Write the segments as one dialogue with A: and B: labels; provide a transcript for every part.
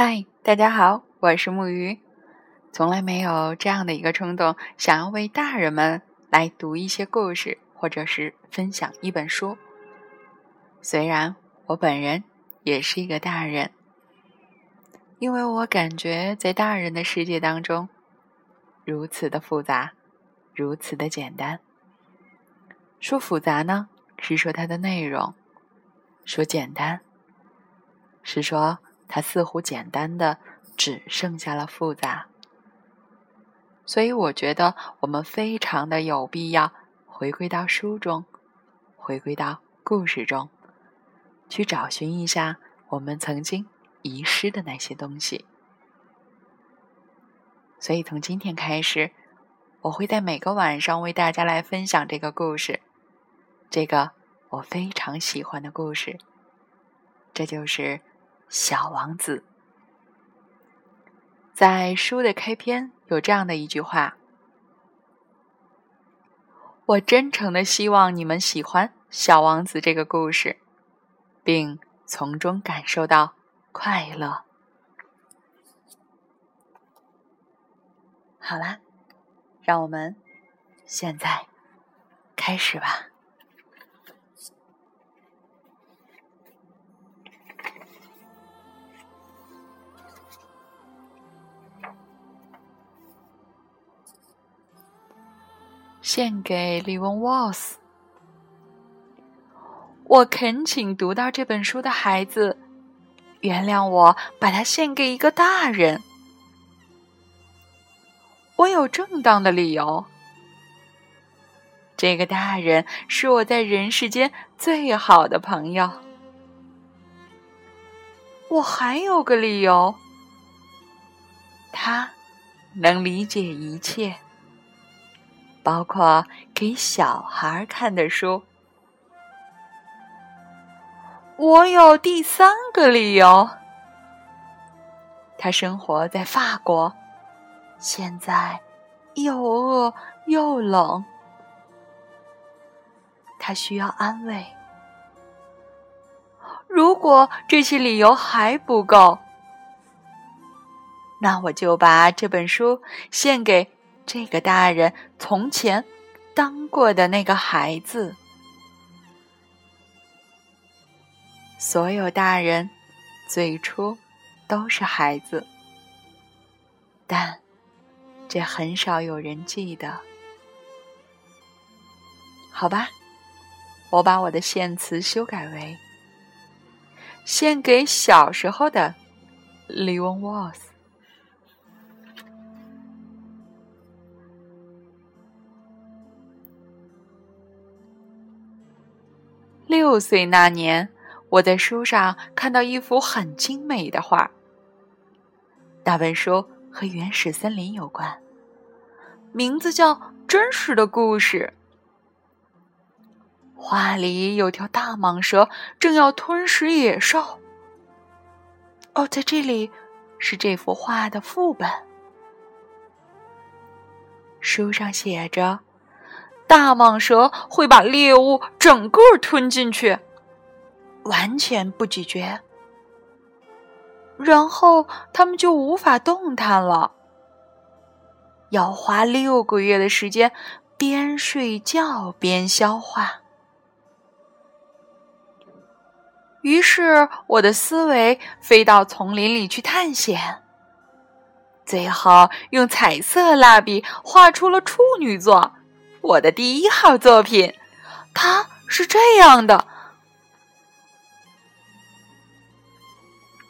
A: 嗨，大家好，我是木鱼。从来没有这样的一个冲动，想要为大人们来读一些故事，或者是分享一本书。虽然我本人也是一个大人，因为我感觉在大人的世界当中，如此的复杂，如此的简单。说复杂呢，是说它的内容；说简单，是说。它似乎简单的只剩下了复杂，所以我觉得我们非常的有必要回归到书中，回归到故事中，去找寻一下我们曾经遗失的那些东西。所以从今天开始，我会在每个晚上为大家来分享这个故事，这个我非常喜欢的故事，这就是。小王子在书的开篇有这样的一句话：“我真诚的希望你们喜欢《小王子》这个故事，并从中感受到快乐。”好啦，让我们现在开始吧。献给利翁沃斯。我恳请读到这本书的孩子，原谅我把它献给一个大人。我有正当的理由。这个大人是我在人世间最好的朋友。我还有个理由，他能理解一切。包括给小孩看的书。我有第三个理由。他生活在法国，现在又饿又冷，他需要安慰。如果这些理由还不够，那我就把这本书献给。这个大人从前当过的那个孩子，所有大人最初都是孩子，但这很少有人记得。好吧，我把我的献词修改为：献给小时候的利翁沃斯。六岁那年，我在书上看到一幅很精美的画。那本书和原始森林有关，名字叫《真实的故事》。画里有条大蟒蛇正要吞食野兽。哦，在这里是这幅画的副本。书上写着。大蟒蛇会把猎物整个吞进去，完全不咀嚼，然后它们就无法动弹了。要花六个月的时间，边睡觉边消化。于是我的思维飞到丛林里去探险，最后用彩色蜡笔画出了处女座。我的第一号作品，它是这样的。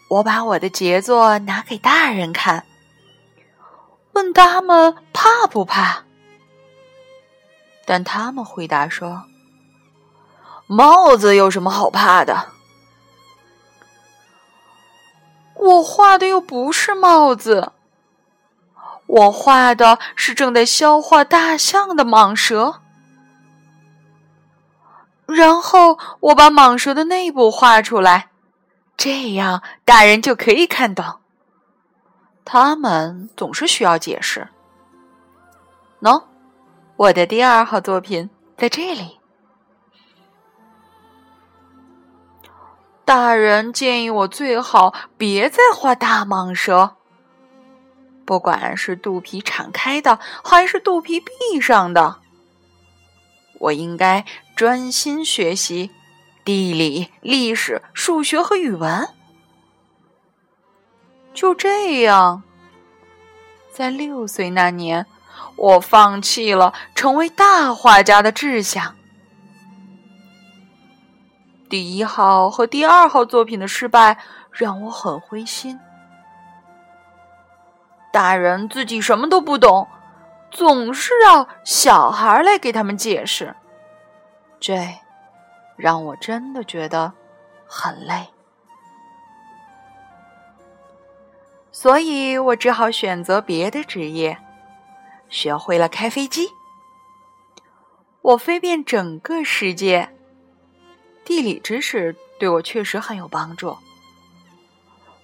A: 我把我的杰作拿给大人看，问他们怕不怕，但他们回答说：“帽子有什么好怕的？我画的又不是帽子。”我画的是正在消化大象的蟒蛇，然后我把蟒蛇的内部画出来，这样大人就可以看到。他们总是需要解释。喏，我的第二号作品在这里。大人建议我最好别再画大蟒蛇，不管是肚皮敞开的还是肚皮闭上的，我应该专心学习地理、历史、数学和语文。就这样，在六岁那年，我放弃了成为大画家的志向。第一号和第二号作品的失败让我很灰心。大人自己什么都不懂，总是让小孩来给他们解释，这让我真的觉得很累。所以我只好选择别的职业，学会了开飞机。我飞遍整个世界，地理知识对我确实很有帮助。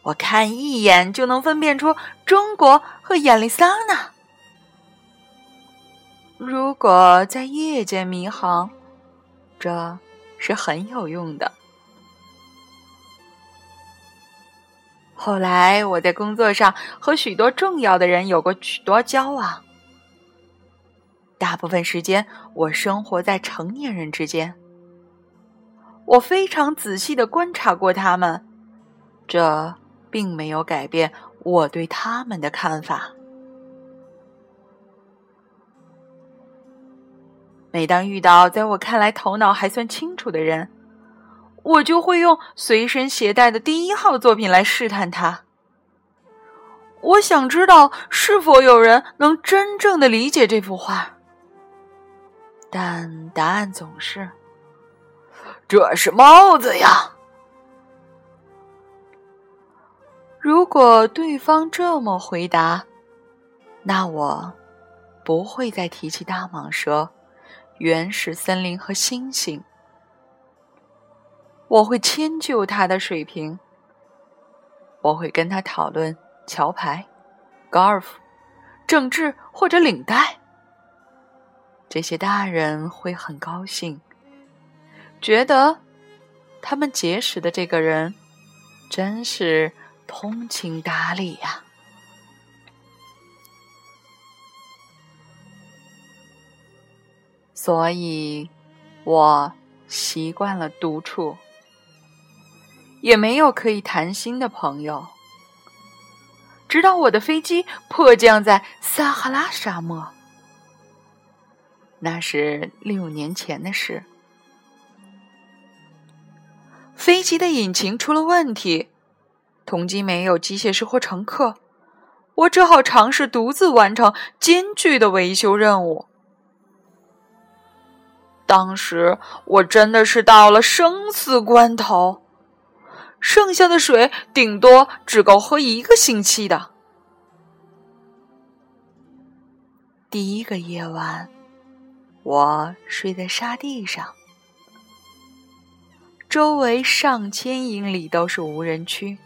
A: 我看一眼就能分辨出中国和亚利桑那。如果在夜间迷航，这是很有用的。后来，我在工作上和许多重要的人有过许多交往。大部分时间，我生活在成年人之间。我非常仔细的观察过他们，这并没有改变我对他们的看法。每当遇到在我看来头脑还算清楚的人，我就会用随身携带的第一号作品来试探他。我想知道是否有人能真正的理解这幅画，但答案总是：“这是帽子呀。”如果对方这么回答，那我不会再提起大蟒蛇、原始森林和星星。我会迁就他的水平，我会跟他讨论桥牌、高尔夫、政治或者领带。这些大人会很高兴，觉得他们结识的这个人真是通情达理呀。所以，我习惯了独处。也没有可以谈心的朋友，直到我的飞机迫降在撒哈拉沙漠。那是六年前的事。飞机的引擎出了问题，同机没有机械师或乘客，我只好尝试独自完成艰巨的维修任务。当时我真的是到了生死关头。剩下的水顶多只够喝一个星期的。第一个夜晚，我睡在沙地上，周围上千英里都是无人区，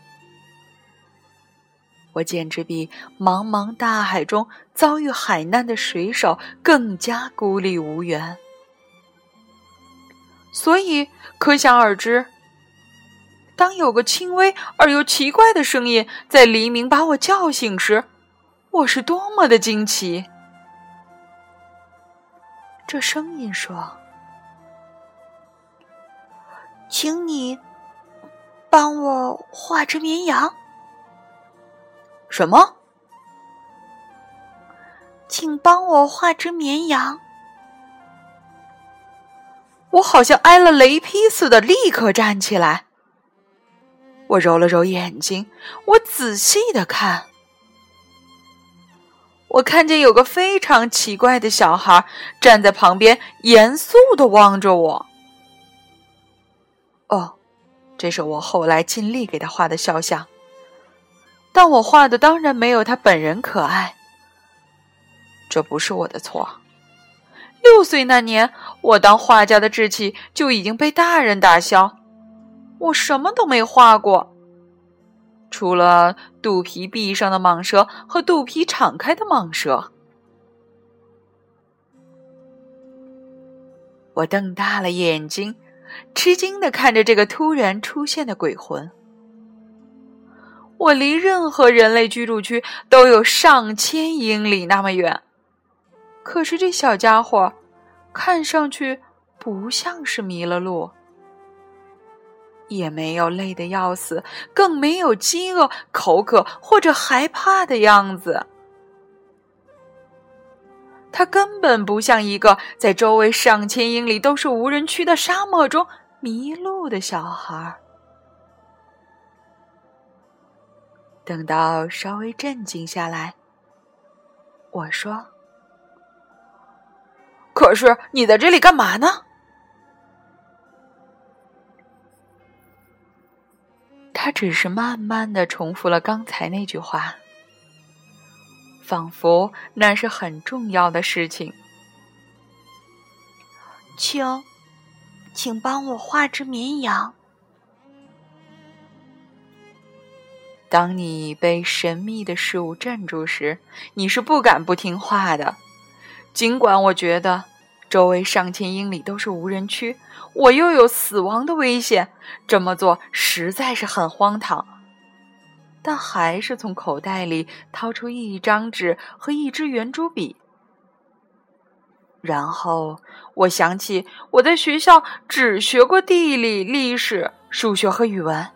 A: 我简直比茫茫大海中遭遇海难的水手更加孤立无援。所以，可想而知。当有个轻微而又奇怪的声音在黎明把我叫醒时，我是多么的惊奇！这声音说：“请你帮我画只绵羊。”什么？请帮我画只绵羊！我好像挨了雷劈似的，立刻站起来。我揉了揉眼睛，我仔细的看，我看见有个非常奇怪的小孩站在旁边，严肃的望着我。哦，这是我后来尽力给他画的肖像，但我画的当然没有他本人可爱。这不是我的错。六岁那年，我当画家的志气就已经被大人打消。我什么都没画过，除了肚皮闭上的蟒蛇和肚皮敞开的蟒蛇。我瞪大了眼睛，吃惊的看着这个突然出现的鬼魂。我离任何人类居住区都有上千英里那么远，可是这小家伙看上去不像是迷了路，也没有累得要死，更没有饥饿、口渴或者害怕的样子。他根本不像一个在周围上千英里都是无人区的沙漠中迷路的小孩儿。等到稍微镇静下来，我说：“可是你在这里干嘛呢？”他只是慢慢的重复了刚才那句话，仿佛那是很重要的事情。
B: 请，请帮我画只绵羊。
A: 当你被神秘的事物镇住时，你是不敢不听话的。尽管我觉得周围上千英里都是无人区，我又有死亡的危险，这么做实在是很荒唐。但还是从口袋里掏出一张纸和一支圆珠笔。然后我想起我在学校只学过地理、历史、数学和语文。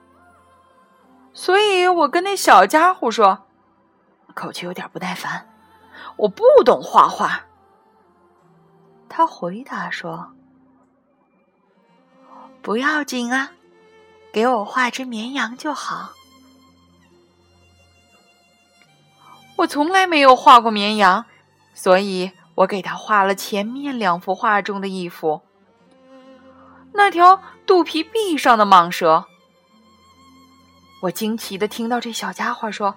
A: 所以我跟那小家伙说，口气有点不耐烦：“我不懂画画。”他回答说：“
B: 不要紧啊，给我画只绵羊就好。”
A: 我从来没有画过绵羊，所以我给他画了前面两幅画中的一幅，那条肚皮壁上的蟒蛇。我惊奇的听到这小家伙说：“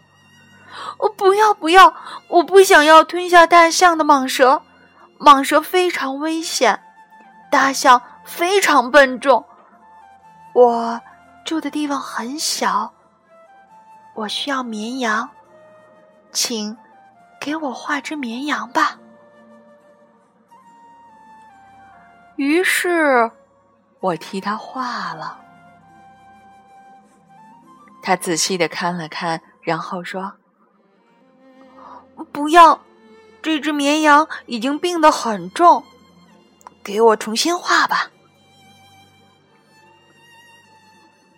B: 我不要不要，我不想要吞下大象的蟒蛇，蟒蛇非常危险，大象非常笨重。我住的地方很小，我需要绵羊，请给我画只绵羊吧。”
A: 于是，我替他画了。他仔细的看了看，然后说：“
B: 不要，这只绵羊已经病得很重，给我重新画吧。”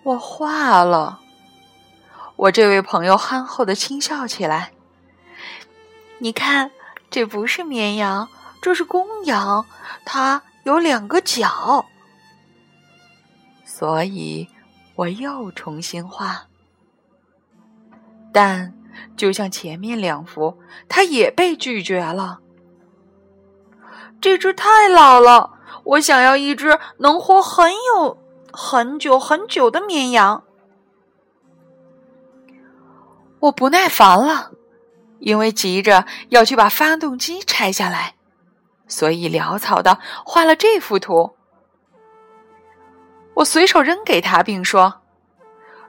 A: 我画了。我这位朋友憨厚的轻笑起来：“
B: 你看，这不是绵羊，这是公羊，它有两个角。”
A: 所以，我又重新画。但就像前面两幅，它也被拒绝了。
B: 这只太老了，我想要一只能活很有很久很久的绵羊。
A: 我不耐烦了，因为急着要去把发动机拆下来，所以潦草的画了这幅图。我随手扔给他，并说：“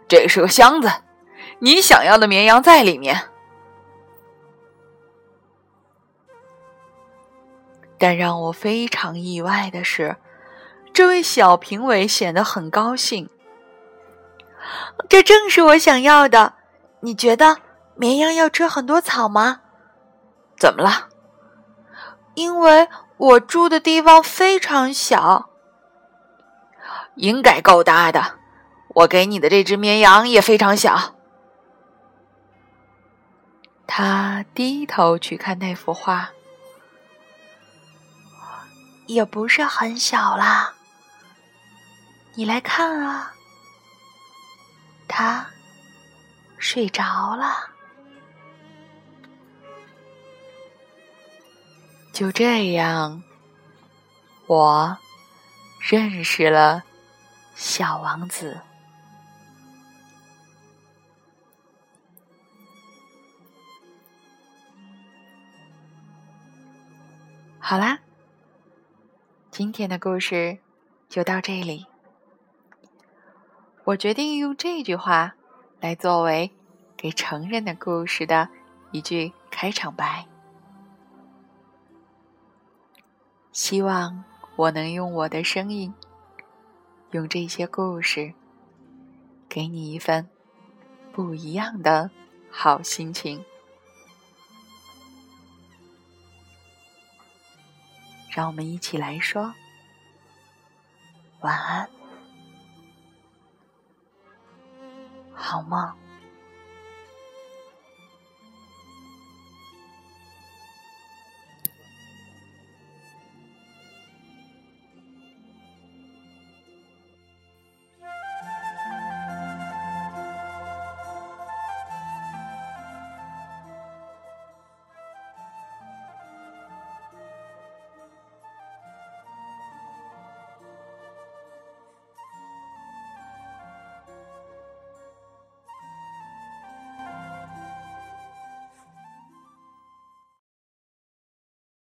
A: 这是个箱子。”你想要的绵羊在里面，但让我非常意外的是，这位小评委显得很高兴。
B: 这正是我想要的。你觉得绵羊要吃很多草吗？
A: 怎么了？
B: 因为我住的地方非常小，
A: 应该够大的。我给你的这只绵羊也非常小。他低头去看那幅画，
B: 也不是很小啦。你来看啊，他睡着了。
A: 就这样，我认识了小王子。好啦，今天的故事就到这里。我决定用这句话来作为给成人的故事的一句开场白。希望我能用我的声音用这些故事给你一份不一样的好心情。让我们一起来说晚安，
B: 好梦。